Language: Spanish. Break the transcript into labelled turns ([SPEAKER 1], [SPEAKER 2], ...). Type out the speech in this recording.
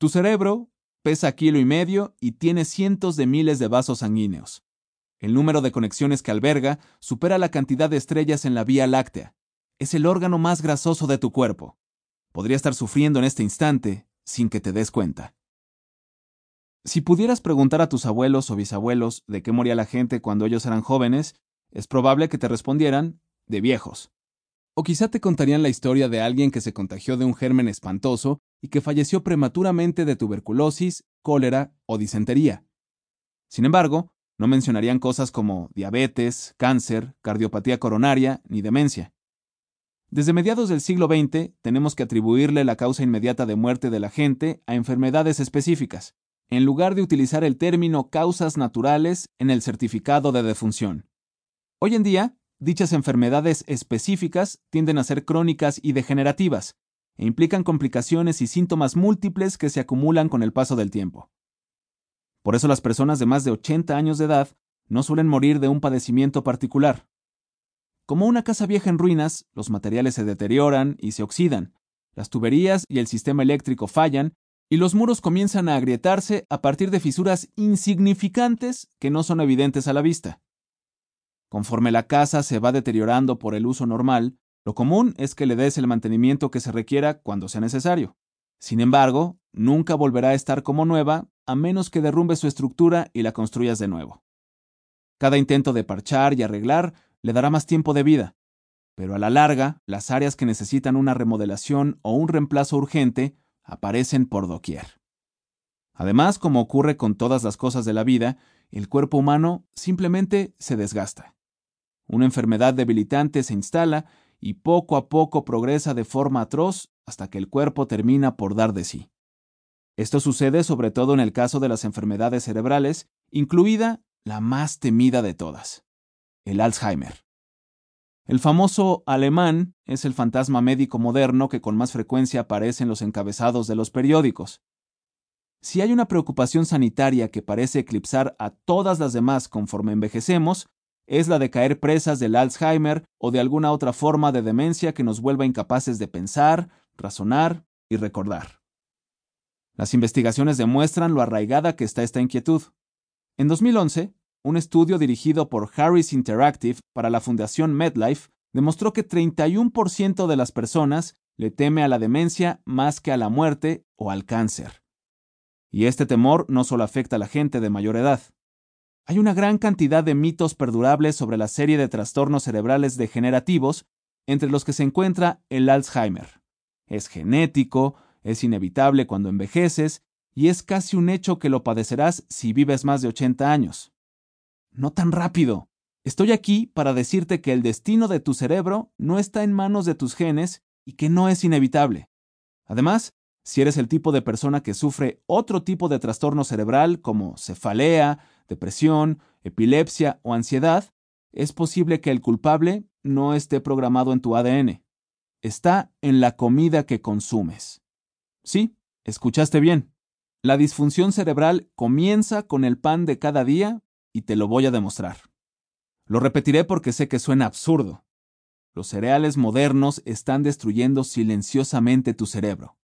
[SPEAKER 1] Tu cerebro pesa kilo y medio y tiene cientos de miles de vasos sanguíneos. El número de conexiones que alberga supera la cantidad de estrellas en la Vía Láctea. Es el órgano más grasoso de tu cuerpo. Podría estar sufriendo en este instante sin que te des cuenta. Si pudieras preguntar a tus abuelos o bisabuelos de qué moría la gente cuando ellos eran jóvenes, es probable que te respondieran de viejos. O quizá te contarían la historia de alguien que se contagió de un germen espantoso y que falleció prematuramente de tuberculosis, cólera o disentería. Sin embargo, no mencionarían cosas como diabetes, cáncer, cardiopatía coronaria ni demencia. Desde mediados del siglo XX tenemos que atribuirle la causa inmediata de muerte de la gente a enfermedades específicas, en lugar de utilizar el término causas naturales en el certificado de defunción. Hoy en día, dichas enfermedades específicas tienden a ser crónicas y degenerativas, e implican complicaciones y síntomas múltiples que se acumulan con el paso del tiempo. Por eso las personas de más de 80 años de edad no suelen morir de un padecimiento particular. Como una casa vieja en ruinas, los materiales se deterioran y se oxidan, las tuberías y el sistema eléctrico fallan, y los muros comienzan a agrietarse a partir de fisuras insignificantes que no son evidentes a la vista. Conforme la casa se va deteriorando por el uso normal, lo común es que le des el mantenimiento que se requiera cuando sea necesario. Sin embargo, nunca volverá a estar como nueva a menos que derrumbe su estructura y la construyas de nuevo. Cada intento de parchar y arreglar le dará más tiempo de vida, pero a la larga, las áreas que necesitan una remodelación o un reemplazo urgente aparecen por doquier. Además, como ocurre con todas las cosas de la vida, el cuerpo humano simplemente se desgasta. Una enfermedad debilitante se instala y poco a poco progresa de forma atroz hasta que el cuerpo termina por dar de sí. Esto sucede sobre todo en el caso de las enfermedades cerebrales, incluida la más temida de todas, el Alzheimer. El famoso alemán es el fantasma médico moderno que con más frecuencia aparece en los encabezados de los periódicos. Si hay una preocupación sanitaria que parece eclipsar a todas las demás conforme envejecemos, es la de caer presas del Alzheimer o de alguna otra forma de demencia que nos vuelva incapaces de pensar, razonar y recordar. Las investigaciones demuestran lo arraigada que está esta inquietud. En 2011, un estudio dirigido por Harris Interactive para la Fundación MedLife demostró que 31% de las personas le teme a la demencia más que a la muerte o al cáncer. Y este temor no solo afecta a la gente de mayor edad. Hay una gran cantidad de mitos perdurables sobre la serie de trastornos cerebrales degenerativos, entre los que se encuentra el Alzheimer. Es genético, es inevitable cuando envejeces y es casi un hecho que lo padecerás si vives más de 80 años. No tan rápido. Estoy aquí para decirte que el destino de tu cerebro no está en manos de tus genes y que no es inevitable. Además, si eres el tipo de persona que sufre otro tipo de trastorno cerebral como cefalea, depresión, epilepsia o ansiedad, es posible que el culpable no esté programado en tu ADN. Está en la comida que consumes. Sí, escuchaste bien. La disfunción cerebral comienza con el pan de cada día y te lo voy a demostrar. Lo repetiré porque sé que suena absurdo. Los cereales modernos están destruyendo silenciosamente tu cerebro.